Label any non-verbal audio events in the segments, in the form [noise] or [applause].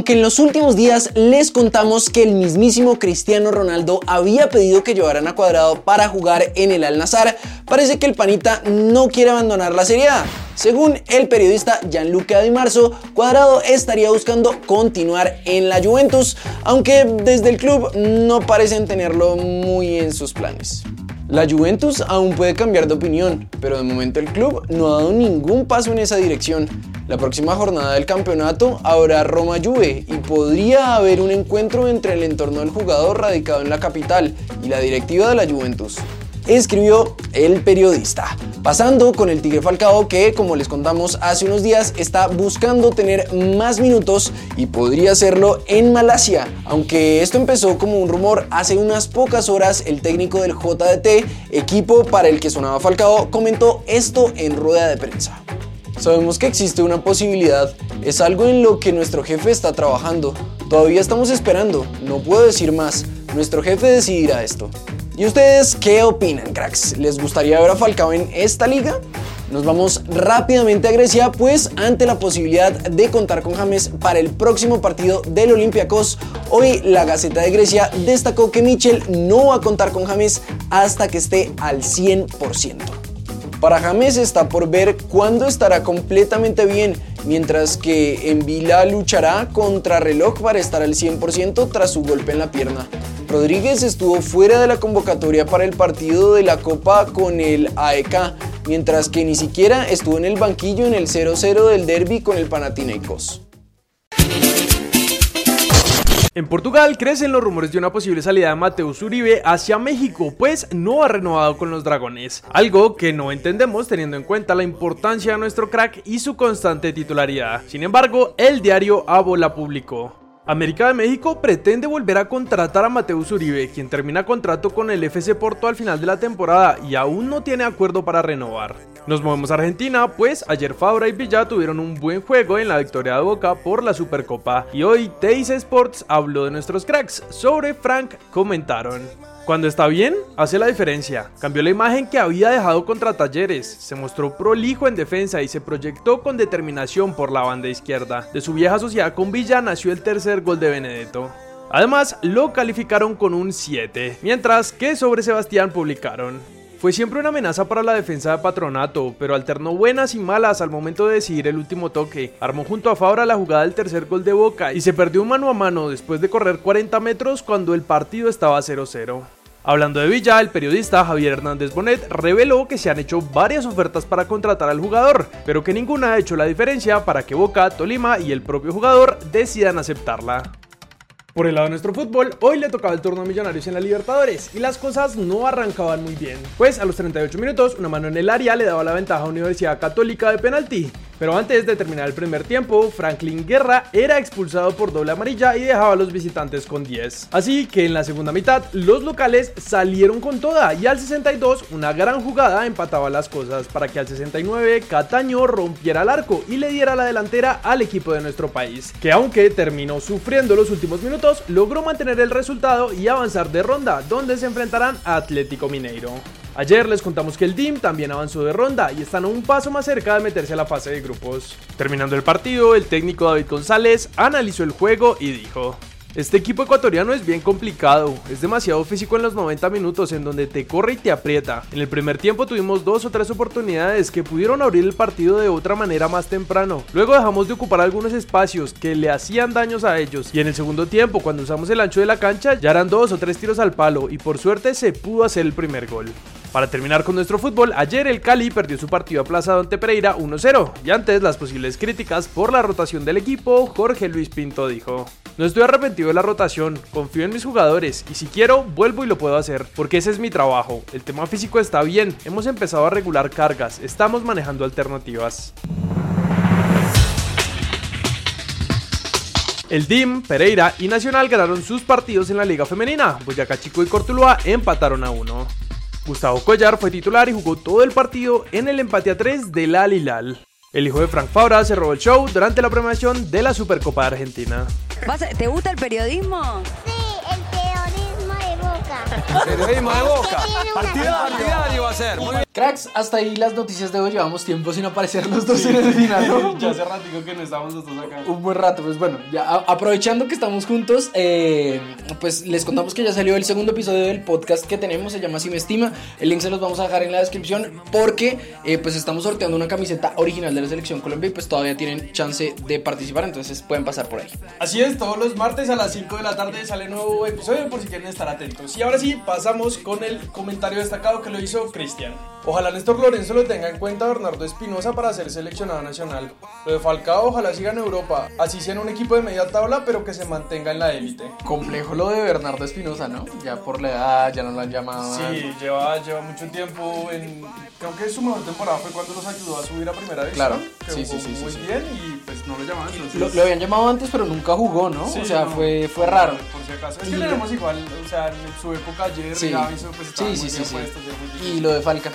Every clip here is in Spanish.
Aunque en los últimos días les contamos que el mismísimo Cristiano Ronaldo había pedido que llevaran a Cuadrado para jugar en el Al-Nassr, parece que el panita no quiere abandonar la Serie A. Según el periodista Gianluca Di Marzo, Cuadrado estaría buscando continuar en la Juventus, aunque desde el club no parecen tenerlo muy en sus planes. La Juventus aún puede cambiar de opinión, pero de momento el club no ha dado ningún paso en esa dirección. La próxima jornada del campeonato habrá Roma-Juve y podría haber un encuentro entre el entorno del jugador radicado en la capital y la directiva de la Juventus. Escribió el periodista. Pasando con el Tigre Falcao que, como les contamos hace unos días, está buscando tener más minutos y podría hacerlo en Malasia. Aunque esto empezó como un rumor, hace unas pocas horas el técnico del JDT, equipo para el que sonaba Falcao, comentó esto en rueda de prensa. Sabemos que existe una posibilidad, es algo en lo que nuestro jefe está trabajando. Todavía estamos esperando, no puedo decir más, nuestro jefe decidirá esto. ¿Y ustedes qué opinan, cracks? ¿Les gustaría ver a Falcao en esta liga? Nos vamos rápidamente a Grecia, pues ante la posibilidad de contar con James para el próximo partido del Olympiacos, hoy la Gaceta de Grecia destacó que Michel no va a contar con James hasta que esté al 100%. Para James está por ver cuándo estará completamente bien, mientras que en Vila luchará contra reloj para estar al 100% tras su golpe en la pierna. Rodríguez estuvo fuera de la convocatoria para el partido de la Copa con el AEK, mientras que ni siquiera estuvo en el banquillo en el 0-0 del derby con el Panathinaikos. En Portugal crecen los rumores de una posible salida de Mateus Uribe hacia México, pues no ha renovado con los Dragones, algo que no entendemos teniendo en cuenta la importancia de nuestro crack y su constante titularidad. Sin embargo, el diario Abo la publicó. América de México pretende volver a contratar a Mateus Uribe, quien termina contrato con el FC Porto al final de la temporada y aún no tiene acuerdo para renovar. Nos movemos a Argentina, pues ayer Fabra y Villa tuvieron un buen juego en la victoria de Boca por la Supercopa. Y hoy Teis Sports habló de nuestros cracks. Sobre Frank comentaron. Cuando está bien, hace la diferencia. Cambió la imagen que había dejado contra Talleres, se mostró prolijo en defensa y se proyectó con determinación por la banda izquierda. De su vieja sociedad con Villa nació el tercer gol de Benedetto. Además, lo calificaron con un 7, mientras que sobre Sebastián publicaron. Fue siempre una amenaza para la defensa de Patronato, pero alternó buenas y malas al momento de decidir el último toque. Armó junto a Fabra la jugada del tercer gol de Boca y se perdió mano a mano después de correr 40 metros cuando el partido estaba 0-0. Hablando de Villa, el periodista Javier Hernández Bonet reveló que se han hecho varias ofertas para contratar al jugador, pero que ninguna ha hecho la diferencia para que Boca, Tolima y el propio jugador decidan aceptarla. Por el lado de nuestro fútbol, hoy le tocaba el turno a Millonarios en la Libertadores y las cosas no arrancaban muy bien. Pues a los 38 minutos, una mano en el área le daba la ventaja a Universidad Católica de penalti. Pero antes de terminar el primer tiempo, Franklin Guerra era expulsado por doble amarilla y dejaba a los visitantes con 10. Así que en la segunda mitad, los locales salieron con toda y al 62 una gran jugada empataba las cosas para que al 69 Cataño rompiera el arco y le diera la delantera al equipo de nuestro país, que aunque terminó sufriendo los últimos minutos, logró mantener el resultado y avanzar de ronda, donde se enfrentarán a Atlético Mineiro. Ayer les contamos que el DIM también avanzó de ronda y están a un paso más cerca de meterse a la fase de grupos. Terminando el partido, el técnico David González analizó el juego y dijo, este equipo ecuatoriano es bien complicado, es demasiado físico en los 90 minutos en donde te corre y te aprieta. En el primer tiempo tuvimos dos o tres oportunidades que pudieron abrir el partido de otra manera más temprano. Luego dejamos de ocupar algunos espacios que le hacían daños a ellos. Y en el segundo tiempo, cuando usamos el ancho de la cancha, ya eran dos o tres tiros al palo y por suerte se pudo hacer el primer gol. Para terminar con nuestro fútbol, ayer el Cali perdió su partido aplazado ante Pereira 1-0 y antes las posibles críticas por la rotación del equipo, Jorge Luis Pinto dijo. No estoy arrepentido de la rotación, confío en mis jugadores y si quiero, vuelvo y lo puedo hacer, porque ese es mi trabajo. El tema físico está bien, hemos empezado a regular cargas, estamos manejando alternativas. El DIM, Pereira y Nacional ganaron sus partidos en la Liga Femenina. Boyacá Chico y Cortuluá empataron a uno. Gustavo Collar fue titular y jugó todo el partido en el empate a 3 del Alilal. El hijo de Frank Fabra se robó el show durante la premiación de la Supercopa de Argentina. ¿Te gusta el periodismo? Sí, el periodismo de boca. Periodismo de boca. Partidario va a ser. Muy bien. Cracks, hasta ahí las noticias de hoy. Llevamos tiempo sin aparecer los dos en el final, ¿no? [laughs] ya hace ratico que no estamos los dos acá. Un buen rato, pues bueno, ya aprovechando que estamos juntos, eh, pues les contamos que ya salió el segundo episodio del podcast que tenemos, se llama Si Me Estima. El link se los vamos a dejar en la descripción porque eh, pues estamos sorteando una camiseta original de la Selección Colombia y pues todavía tienen chance de participar, entonces pueden pasar por ahí. Así es, todos los martes a las 5 de la tarde sale nuevo episodio por si quieren estar atentos. Y ahora sí, pasamos con el comentario destacado que lo hizo Cristian. Ojalá Néstor Lorenzo lo tenga en cuenta Bernardo Espinosa para ser seleccionado nacional. Lo de Falcao ojalá siga en Europa, así sea en un equipo de media tabla pero que se mantenga en la élite. Complejo lo de Bernardo Espinosa, ¿no? Ya por la edad, ya no lo han llamado. Sí, lleva, lleva mucho tiempo en... Creo que su mejor temporada fue cuando los ayudó a subir a primera división. Claro, que sí, jugó sí, sí, Muy sí, sí. bien y pues no lo llamaban. entonces- Lo, lo habían llamado antes, pero nunca jugó, ¿no? Sí, o sea, no, fue, fue raro. Por si acaso. Es Y que tenemos igual, o sea, en su época ayer, Sí. Gaviso, pues estaba Sí, muy bien puesto, muy. Y lo de Falca,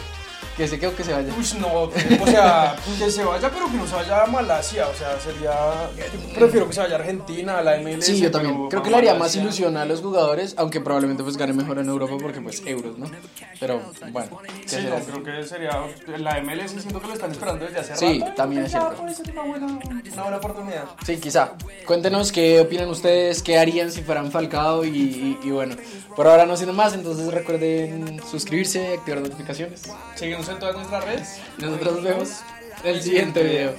que se quedó que se vaya. Uy, no, o sea, que se vaya, pero que no se vaya a Malasia, o sea, sería... yo prefiero que se vaya a Argentina, a la MLS. Sí, yo también. Creo que le haría más ilusión a los jugadores, aunque probablemente pues gane mejor en Europa porque pues euros, ¿no? Pero bueno, ¿qué Sí, no, creo que sería... La MLS siento que lo están esperando desde hace Sí, rato. también es cierto. puede ser una buena, una buena oportunidad. Sí, quizá. Cuéntenos qué opinan ustedes, qué harían si fueran Falcao y, y- y bueno, por ahora no siendo más, entonces recuerden suscribirse, activar notificaciones. Síguenos en todas nuestras redes. Nosotros nos vemos en el siguiente video.